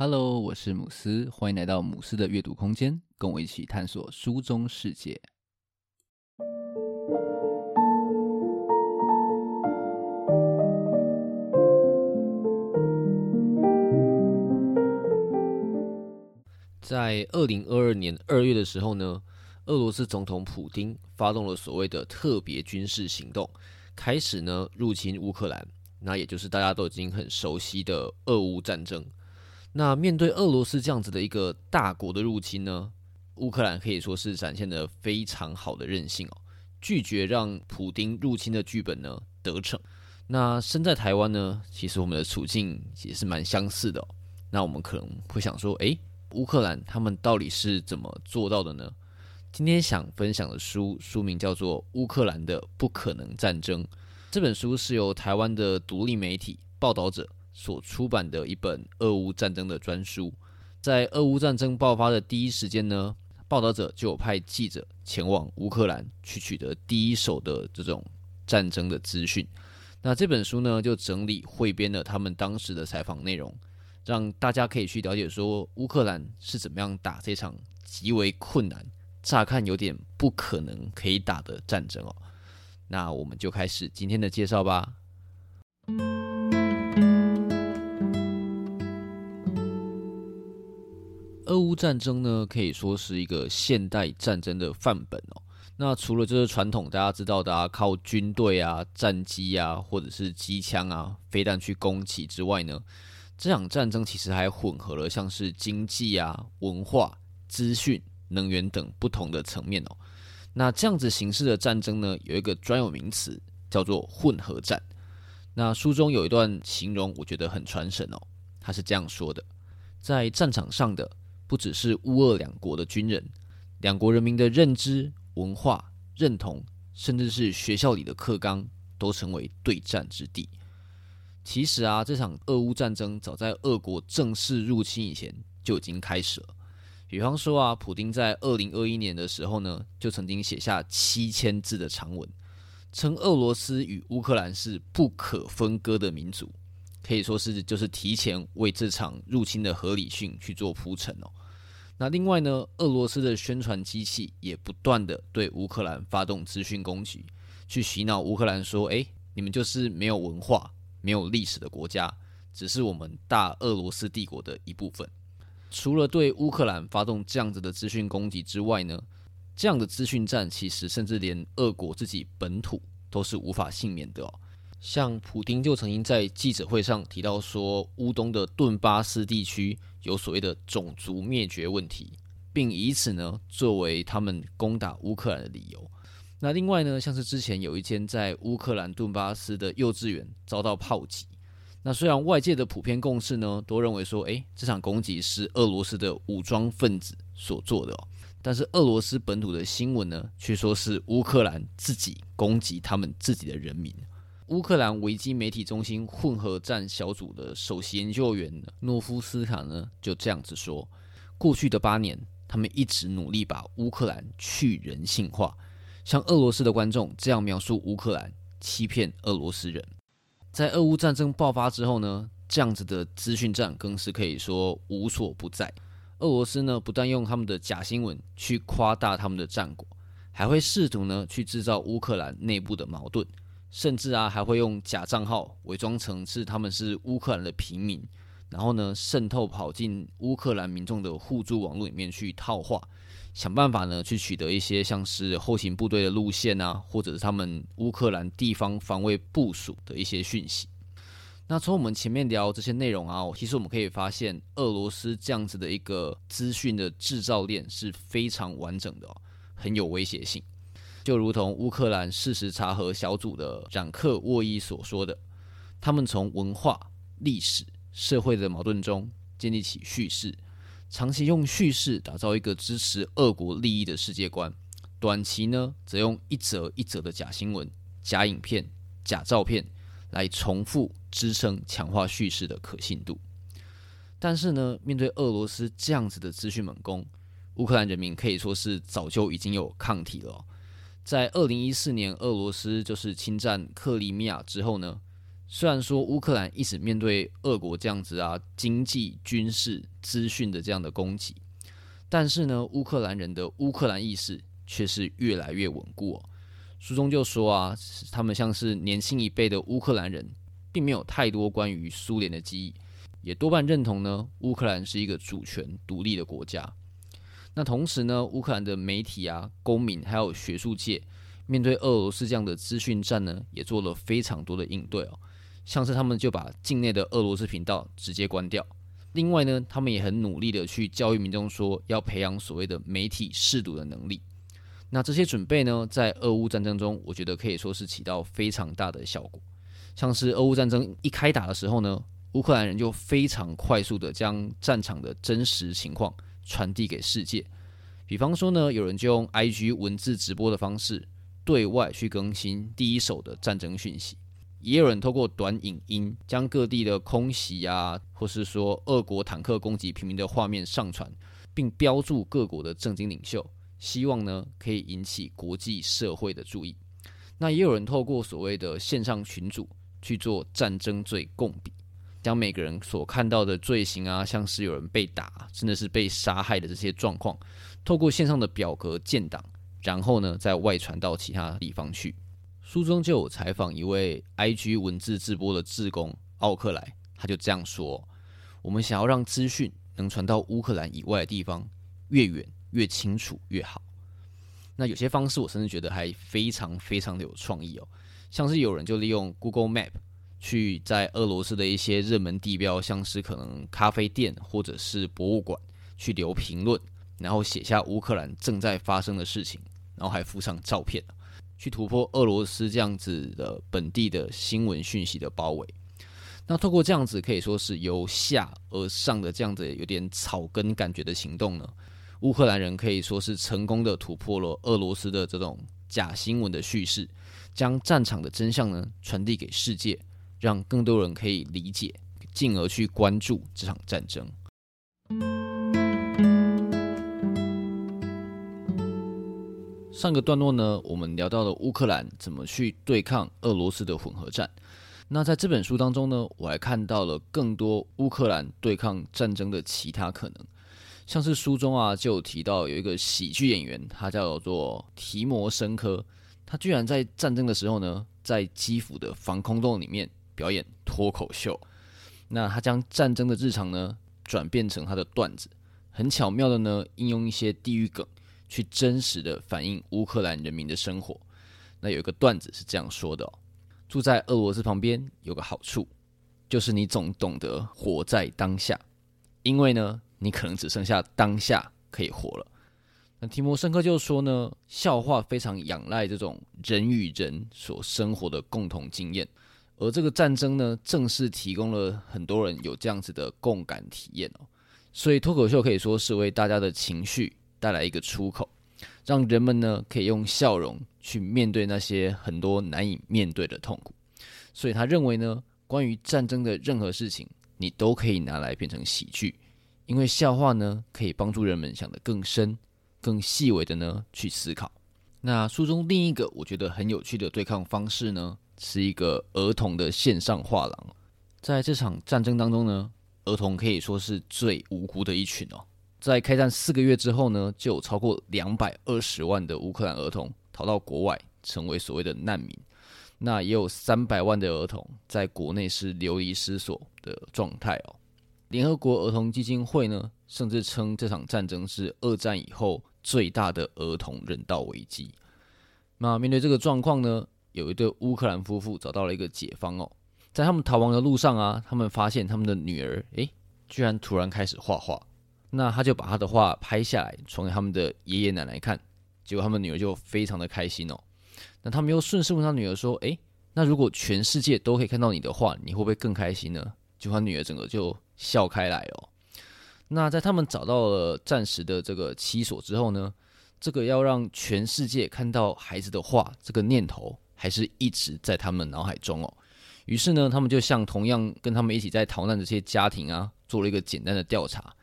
Hello，我是姆斯，欢迎来到姆斯的阅读空间，跟我一起探索书中世界。在二零二二年二月的时候呢，俄罗斯总统普丁发动了所谓的特别军事行动，开始呢入侵乌克兰，那也就是大家都已经很熟悉的俄乌战争。那面对俄罗斯这样子的一个大国的入侵呢，乌克兰可以说是展现的非常好的韧性哦，拒绝让普丁入侵的剧本呢得逞。那身在台湾呢，其实我们的处境也是蛮相似的。那我们可能会想说，诶，乌克兰他们到底是怎么做到的呢？今天想分享的书书名叫做《乌克兰的不可能战争》，这本书是由台湾的独立媒体报道者。所出版的一本俄乌战争的专书，在俄乌战争爆发的第一时间呢，报道者就有派记者前往乌克兰去取得第一手的这种战争的资讯。那这本书呢，就整理汇编了他们当时的采访内容，让大家可以去了解说乌克兰是怎么样打这场极为困难、乍看有点不可能可以打的战争哦。那我们就开始今天的介绍吧。俄乌战争呢，可以说是一个现代战争的范本哦。那除了这是传统大家知道的啊，靠军队啊、战机啊，或者是机枪啊、飞弹去攻击之外呢，这场战争其实还混合了像是经济啊、文化、资讯、能源等不同的层面哦。那这样子形式的战争呢，有一个专有名词叫做混合战。那书中有一段形容，我觉得很传神哦。他是这样说的：在战场上的。不只是乌俄两国的军人，两国人民的认知、文化认同，甚至是学校里的课纲，都成为对战之地。其实啊，这场俄乌战争早在俄国正式入侵以前就已经开始了。比方说啊，普丁在二零二一年的时候呢，就曾经写下七千字的长文，称俄罗斯与乌克兰是不可分割的民族。可以说是就是提前为这场入侵的合理性去做铺陈哦。那另外呢，俄罗斯的宣传机器也不断的对乌克兰发动资讯攻击，去洗脑乌克兰说：“诶，你们就是没有文化、没有历史的国家，只是我们大俄罗斯帝国的一部分。”除了对乌克兰发动这样子的资讯攻击之外呢，这样的资讯战其实甚至连俄国自己本土都是无法幸免的哦。像普丁就曾经在记者会上提到说，乌东的顿巴斯地区有所谓的种族灭绝问题，并以此呢作为他们攻打乌克兰的理由。那另外呢，像是之前有一间在乌克兰顿巴斯的幼稚园遭到炮击，那虽然外界的普遍共识呢都认为说，诶，这场攻击是俄罗斯的武装分子所做的，但是俄罗斯本土的新闻呢却说是乌克兰自己攻击他们自己的人民。乌克兰维基媒体中心混合战小组的首席研究员诺夫斯卡呢，就这样子说：过去的八年，他们一直努力把乌克兰去人性化，像俄罗斯的观众这样描述乌克兰，欺骗俄罗斯人。在俄乌战争爆发之后呢，这样子的资讯战更是可以说无所不在。俄罗斯呢，不但用他们的假新闻去夸大他们的战果，还会试图呢去制造乌克兰内部的矛盾。甚至啊，还会用假账号伪装成是他们是乌克兰的平民，然后呢，渗透跑进乌克兰民众的互助网络里面去套话，想办法呢去取得一些像是后勤部队的路线啊，或者是他们乌克兰地方防卫部署的一些讯息。那从我们前面聊这些内容啊，其实我们可以发现，俄罗斯这样子的一个资讯的制造链是非常完整的，很有威胁性。就如同乌克兰事实查核小组的冉克沃伊所说的，他们从文化、历史、社会的矛盾中建立起叙事，长期用叙事打造一个支持俄国利益的世界观；短期呢，则用一则一则的假新闻、假影片、假照片来重复支撑、强化叙事的可信度。但是呢，面对俄罗斯这样子的资讯猛攻，乌克兰人民可以说是早就已经有抗体了。在二零一四年，俄罗斯就是侵占克里米亚之后呢，虽然说乌克兰一直面对俄国这样子啊经济、军事、资讯的这样的攻击，但是呢，乌克兰人的乌克兰意识却是越来越稳固。书中就说啊，他们像是年轻一辈的乌克兰人，并没有太多关于苏联的记忆，也多半认同呢，乌克兰是一个主权独立的国家。那同时呢，乌克兰的媒体啊、公民还有学术界，面对俄罗斯这样的资讯战呢，也做了非常多的应对哦。像是他们就把境内的俄罗斯频道直接关掉。另外呢，他们也很努力的去教育民众说，要培养所谓的媒体识读的能力。那这些准备呢，在俄乌战争中，我觉得可以说是起到非常大的效果。像是俄乌战争一开打的时候呢，乌克兰人就非常快速的将战场的真实情况传递给世界。比方说呢，有人就用 IG 文字直播的方式对外去更新第一手的战争讯息，也有人透过短影音将各地的空袭啊，或是说俄国坦克攻击平民的画面上传，并标注各国的政经领袖，希望呢可以引起国际社会的注意。那也有人透过所谓的线上群组去做战争罪共笔。将每个人所看到的罪行啊，像是有人被打，甚至是被杀害的这些状况，透过线上的表格建档，然后呢再外传到其他地方去。书中就有采访一位 IG 文字直播的志工奥克莱，他就这样说：“我们想要让资讯能传到乌克兰以外的地方，越远越清楚越好。”那有些方式我甚至觉得还非常非常的有创意哦，像是有人就利用 Google Map。去在俄罗斯的一些热门地标，像是可能咖啡店或者是博物馆，去留评论，然后写下乌克兰正在发生的事情，然后还附上照片，去突破俄罗斯这样子的本地的新闻讯息的包围。那透过这样子可以说是由下而上的这样子有点草根感觉的行动呢，乌克兰人可以说是成功的突破了俄罗斯的这种假新闻的叙事，将战场的真相呢传递给世界。让更多人可以理解，进而去关注这场战争。上个段落呢，我们聊到了乌克兰怎么去对抗俄罗斯的混合战。那在这本书当中呢，我还看到了更多乌克兰对抗战争的其他可能，像是书中啊就有提到有一个喜剧演员，他叫做提摩申科，他居然在战争的时候呢，在基辅的防空洞里面。表演脱口秀，那他将战争的日常呢转变成他的段子，很巧妙的呢应用一些地域梗，去真实的反映乌克兰人民的生活。那有一个段子是这样说的哦：住在俄罗斯旁边有个好处，就是你总懂得活在当下，因为呢你可能只剩下当下可以活了。那提摩申科就说呢，笑话非常仰赖这种人与人所生活的共同经验。而这个战争呢，正是提供了很多人有这样子的共感体验哦。所以脱口秀可以说是为大家的情绪带来一个出口，让人们呢可以用笑容去面对那些很多难以面对的痛苦。所以他认为呢，关于战争的任何事情，你都可以拿来变成喜剧，因为笑话呢可以帮助人们想得更深、更细微的呢去思考。那书中另一个我觉得很有趣的对抗方式呢，是一个儿童的线上画廊，在这场战争当中呢，儿童可以说是最无辜的一群哦。在开战四个月之后呢，就有超过两百二十万的乌克兰儿童逃到国外，成为所谓的难民。那也有三百万的儿童在国内是流离失所的状态哦。联合国儿童基金会呢，甚至称这场战争是二战以后最大的儿童人道危机。那面对这个状况呢，有一对乌克兰夫妇找到了一个解方哦，在他们逃亡的路上啊，他们发现他们的女儿诶，居然突然开始画画，那他就把他的画拍下来传给他们的爷爷奶奶看，结果他们女儿就非常的开心哦。那他们又顺势问他女儿说：“诶，那如果全世界都可以看到你的画，你会不会更开心呢？”就他女儿整个就笑开来哦。那在他们找到了暂时的这个栖所之后呢，这个要让全世界看到孩子的画这个念头。还是一直在他们脑海中哦。于是呢，他们就像同样跟他们一起在逃难的这些家庭啊，做了一个简单的调查。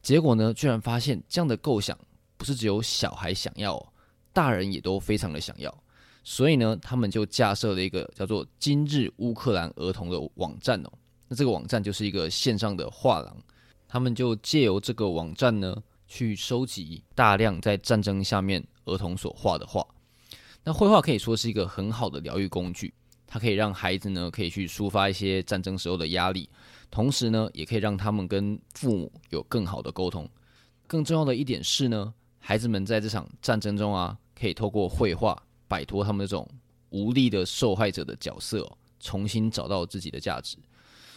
结果呢，居然发现这样的构想不是只有小孩想要哦，大人也都非常的想要。所以呢，他们就架设了一个叫做“今日乌克兰儿童”的网站哦。那这个网站就是一个线上的画廊，他们就借由这个网站呢，去收集大量在战争下面儿童所画的画。那绘画可以说是一个很好的疗愈工具，它可以让孩子呢可以去抒发一些战争时候的压力，同时呢，也可以让他们跟父母有更好的沟通。更重要的一点是呢，孩子们在这场战争中啊，可以透过绘画摆脱他们那种无力的受害者的角色，重新找到自己的价值。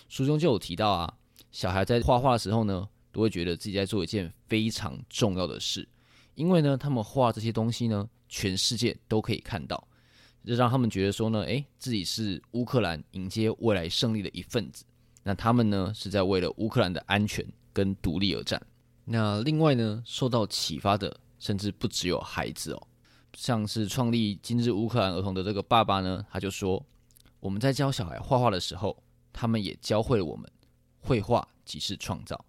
书中就有提到啊，小孩在画画的时候呢，都会觉得自己在做一件非常重要的事，因为呢，他们画这些东西呢，全世界都可以看到，这让他们觉得说呢，诶，自己是乌克兰迎接未来胜利的一份子。那他们呢，是在为了乌克兰的安全跟独立而战。那另外呢，受到启发的甚至不只有孩子哦，像是创立今日乌克兰儿童的这个爸爸呢，他就说，我们在教小孩画画的时候。他们也教会了我们，绘画即是创造，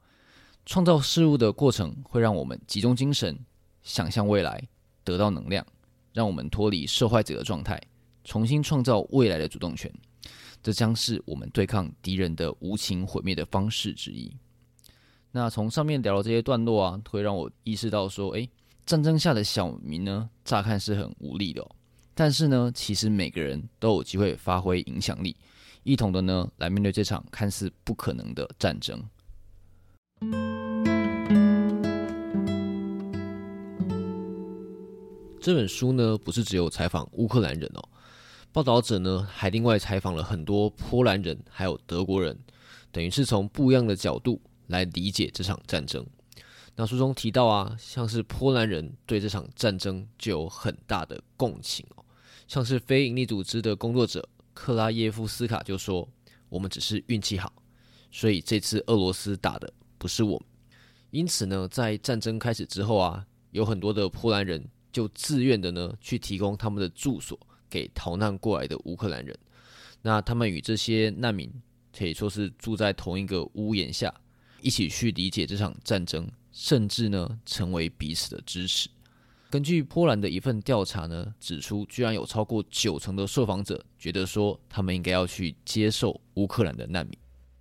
创造事物的过程会让我们集中精神，想象未来，得到能量，让我们脱离受害者的状态，重新创造未来的主动权。这将是我们对抗敌人的无情毁灭的方式之一。那从上面聊的这些段落啊，会让我意识到说，诶，战争下的小民呢，乍看是很无力的哦，但是呢，其实每个人都有机会发挥影响力。一同的呢，来面对这场看似不可能的战争。这本书呢，不是只有采访乌克兰人哦，报道者呢还另外采访了很多波兰人，还有德国人，等于是从不一样的角度来理解这场战争。那书中提到啊，像是波兰人对这场战争就有很大的共情哦，像是非营利组织的工作者。克拉耶夫斯卡就说：“我们只是运气好，所以这次俄罗斯打的不是我们。因此呢，在战争开始之后啊，有很多的波兰人就自愿的呢去提供他们的住所给逃难过来的乌克兰人。那他们与这些难民可以说是住在同一个屋檐下，一起去理解这场战争，甚至呢成为彼此的支持。”根据波兰的一份调查呢，指出居然有超过九成的受访者觉得说，他们应该要去接受乌克兰的难民。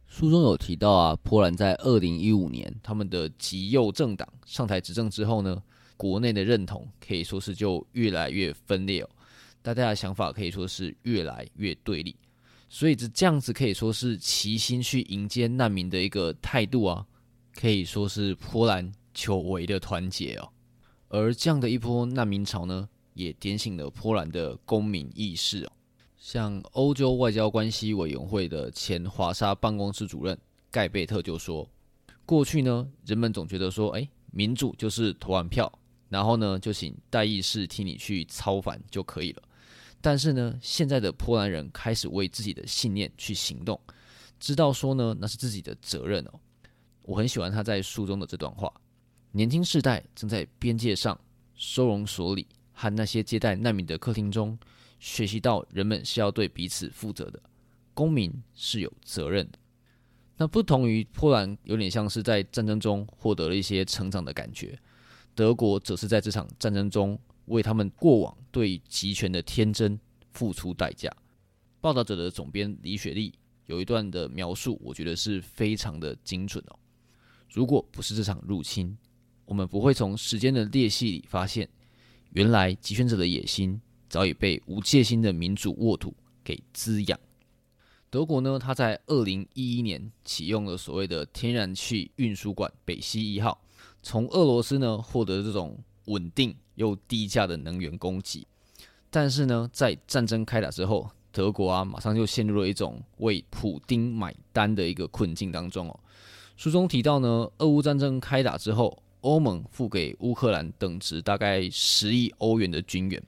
书中有提到啊，波兰在二零一五年他们的极右政党上台执政之后呢，国内的认同可以说是就越来越分裂哦，大家的想法可以说是越来越对立，所以这这样子可以说是齐心去迎接难民的一个态度啊，可以说是波兰久违的团结哦。而这样的一波难民潮呢，也点醒了波兰的公民意识哦。像欧洲外交关系委员会的前华沙办公室主任盖贝特就说：“过去呢，人们总觉得说，哎，民主就是投完票，然后呢，就请代议士替你去操烦就可以了。但是呢，现在的波兰人开始为自己的信念去行动，知道说呢，那是自己的责任哦。我很喜欢他在书中的这段话。”年轻世代正在边界上、收容所里和那些接待难民的客厅中，学习到人们是要对彼此负责的，公民是有责任的。那不同于波兰，有点像是在战争中获得了一些成长的感觉，德国则是在这场战争中为他们过往对集权的天真付出代价。报道者的总编李雪莉有一段的描述，我觉得是非常的精准哦。如果不是这场入侵，我们不会从时间的裂隙里发现，原来集权者的野心早已被无戒心的民主沃土给滋养。德国呢，它在二零一一年启用了所谓的天然气运输管北溪一号，从俄罗斯呢获得这种稳定又低价的能源供给。但是呢，在战争开打之后，德国啊马上就陷入了一种为普丁买单的一个困境当中哦。书中提到呢，俄乌战争开打之后。欧盟付给乌克兰等值大概十亿欧元的军援，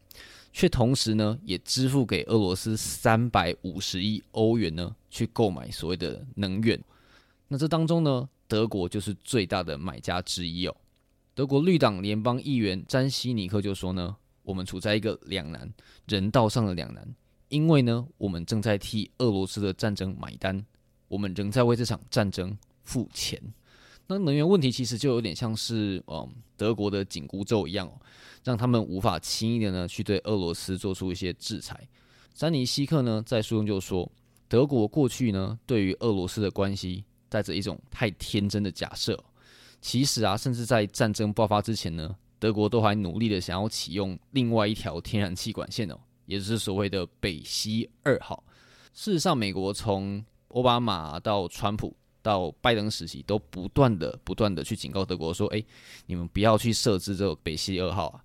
却同时呢也支付给俄罗斯三百五十亿欧元呢去购买所谓的能源。那这当中呢，德国就是最大的买家之一哦。德国绿党联邦议员詹西尼克就说呢：“我们处在一个两难，人道上的两难，因为呢我们正在替俄罗斯的战争买单，我们仍在为这场战争付钱。”那能源问题其实就有点像是嗯德国的紧箍咒一样哦，让他们无法轻易的呢去对俄罗斯做出一些制裁。詹尼希克呢在书中就说，德国过去呢对于俄罗斯的关系带着一种太天真的假设，其实啊，甚至在战争爆发之前呢，德国都还努力的想要启用另外一条天然气管线哦，也就是所谓的北溪二号。事实上，美国从奥巴马到川普，到拜登时期，都不断的、不断的去警告德国说：“哎，你们不要去设置这个北溪二号啊！”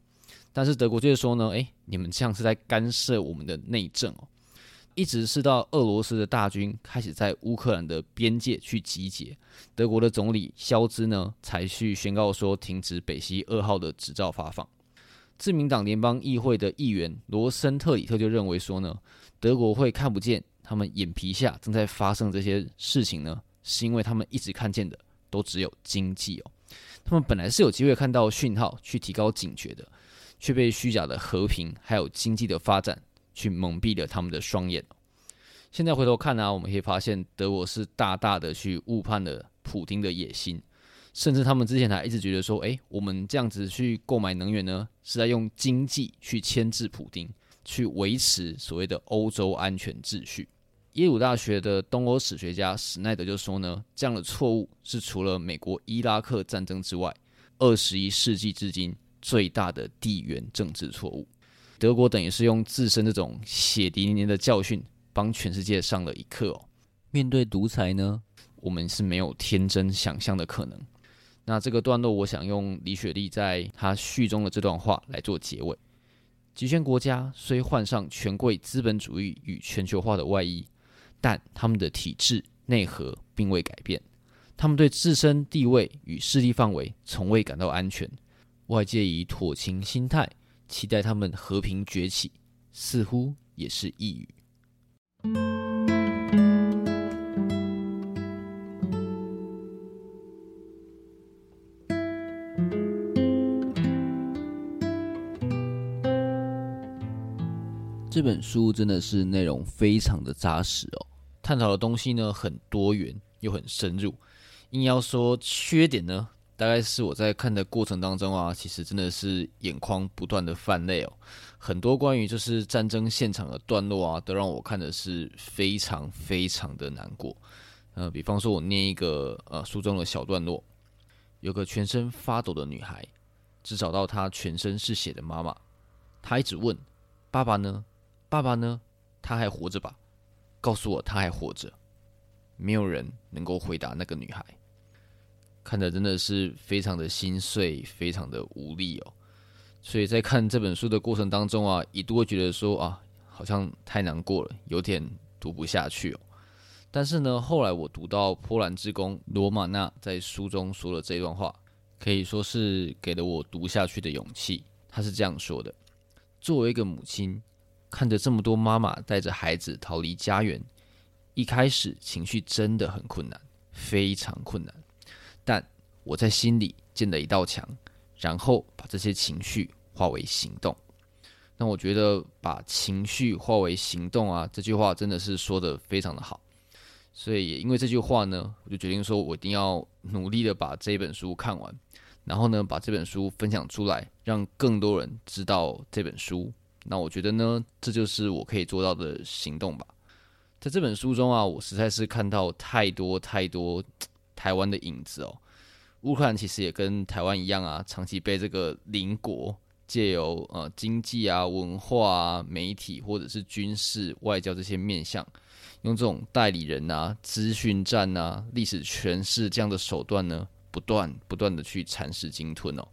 但是德国就是说呢：“哎，你们这样是在干涉我们的内政哦。”一直是到俄罗斯的大军开始在乌克兰的边界去集结，德国的总理肖兹呢才去宣告说停止北溪二号的执照发放。自民党联邦议会的议员罗森特里特就认为说呢，德国会看不见他们眼皮下正在发生这些事情呢。是因为他们一直看见的都只有经济哦，他们本来是有机会看到讯号去提高警觉的，却被虚假的和平还有经济的发展去蒙蔽了他们的双眼。现在回头看呢、我们可以发现德国是大大的去误判了普丁的野心，甚至他们之前还一直觉得说，诶，我们这样子去购买能源呢，是在用经济去牵制普丁，去维持所谓的欧洲安全秩序。耶鲁大学的东欧史学家史奈德就说呢，这样的错误是除了美国伊拉克战争之外，二十一世纪至今最大的地缘政治错误。德国等于是用自身这种血淋淋的教训，帮全世界上了一课哦。面对独裁呢，我们是没有天真想象的可能。那这个段落，我想用李雪莉在她序中的这段话来做结尾：极权国家虽换上权贵资本主义与全球化的外衣。但他们的体制内核并未改变，他们对自身地位与势力范围从未感到安全。外界以妥情心态期待他们和平崛起，似乎也是一语。这本书真的是内容非常的扎实哦。探讨的东西呢，很多元又很深入，硬要说缺点呢，大概是我在看的过程当中啊，其实真的是眼眶不断的泛泪哦。很多关于就是战争现场的段落啊，都让我看的是非常非常的难过。呃，比方说我念一个呃书中的小段落，有个全身发抖的女孩，只找到她全身是血的妈妈，她一直问爸爸呢？爸爸呢？他还活着吧？告诉我他还活着，没有人能够回答那个女孩，看得真的是非常的心碎，非常的无力哦。所以在看这本书的过程当中啊，一度会觉得说啊，好像太难过了，有点读不下去哦。但是呢，后来我读到波兰之工罗马娜在书中说了这段话，可以说是给了我读下去的勇气。他是这样说的：作为一个母亲。看着这么多妈妈带着孩子逃离家园，一开始情绪真的很困难，非常困难。我在心里建了一道墙，然后把这些情绪化为行动。那我觉得把情绪化为行动啊，这句话真的是说得非常的好。所以也因为这句话呢，我就决定说我一定要努力的把这本书看完，然后呢，把这本书分享出来，让更多人知道这本书。那我觉得呢，这就是我可以做到的行动吧。在这本书中啊，我实在是看到太多太多台湾的影子哦。乌克兰其实也跟台湾一样啊，长期被这个邻国借由呃经济啊、文化啊、媒体或者是军事、外交这些面向，用这种代理人啊、资讯战啊、历史诠释这样的手段呢，不断不断的去蚕食鲸吞哦。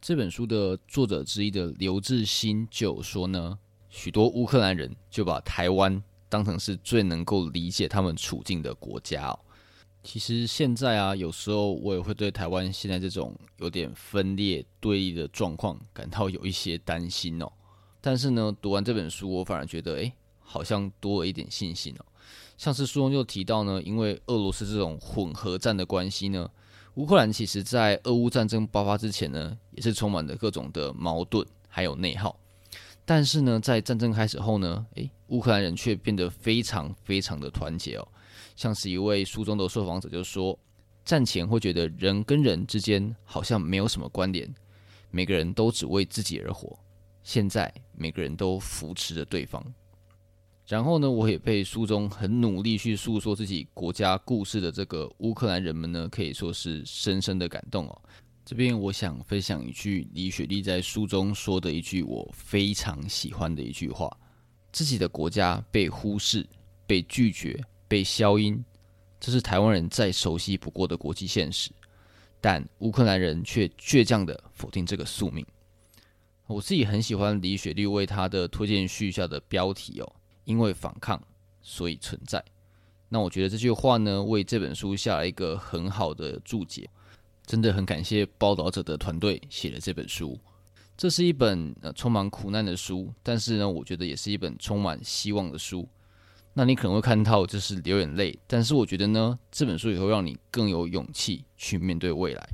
这本书的作者之一的刘志新就说呢，许多乌克兰人就把台湾当成是最能够理解他们处境的国家哦。其实现在啊，有时候我也会对台湾现在这种有点分裂对立的状况感到有一些担心哦。但是呢，读完这本书，我反而觉得，诶，好像多了一点信心哦。像是书中就提到呢，因为俄罗斯这种混合战的关系呢。乌克兰其实，在俄乌战争爆发之前呢，也是充满了各种的矛盾，还有内耗。但是呢，在战争开始后呢，诶，乌克兰人却变得非常非常的团结哦。像是一位书中的受访者就说：“战前会觉得人跟人之间好像没有什么关联，每个人都只为自己而活。现在每个人都扶持着对方。然后呢，我也被书中很努力去诉说自己国家故事的这个乌克兰人们呢，可以说是深深的感动哦。这边我想分享一句李雪莉在书中说的一句我非常喜欢的一句话：自己的国家被忽视、被拒绝、被消音，这是台湾人再熟悉不过的国际现实，但乌克兰人却倔强地否定这个宿命。我自己很喜欢李雪莉为他的推荐序下的标题哦。因为反抗，所以存在。那我觉得这句话呢，为这本书下了一个很好的注解。真的很感谢报道者的团队写了这本书。这是一本呃充满苦难的书，但是呢，我觉得也是一本充满希望的书。那你可能会看到就是流眼泪，但是我觉得呢，这本书也会让你更有勇气去面对未来。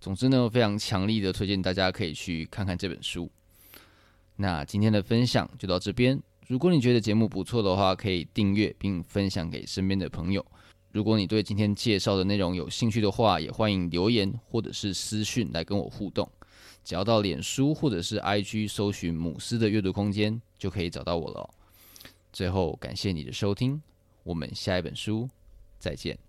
总之呢，非常强力的推荐大家可以去看看这本书。那今天的分享就到这边。如果你觉得节目不错的话，可以订阅并分享给身边的朋友。如果你对今天介绍的内容有兴趣的话，也欢迎留言或者是私讯来跟我互动。只要到脸书或者是 IG 搜寻“母狮的阅读空间”，就可以找到我了。最后，感谢你的收听，我们下一本书再见。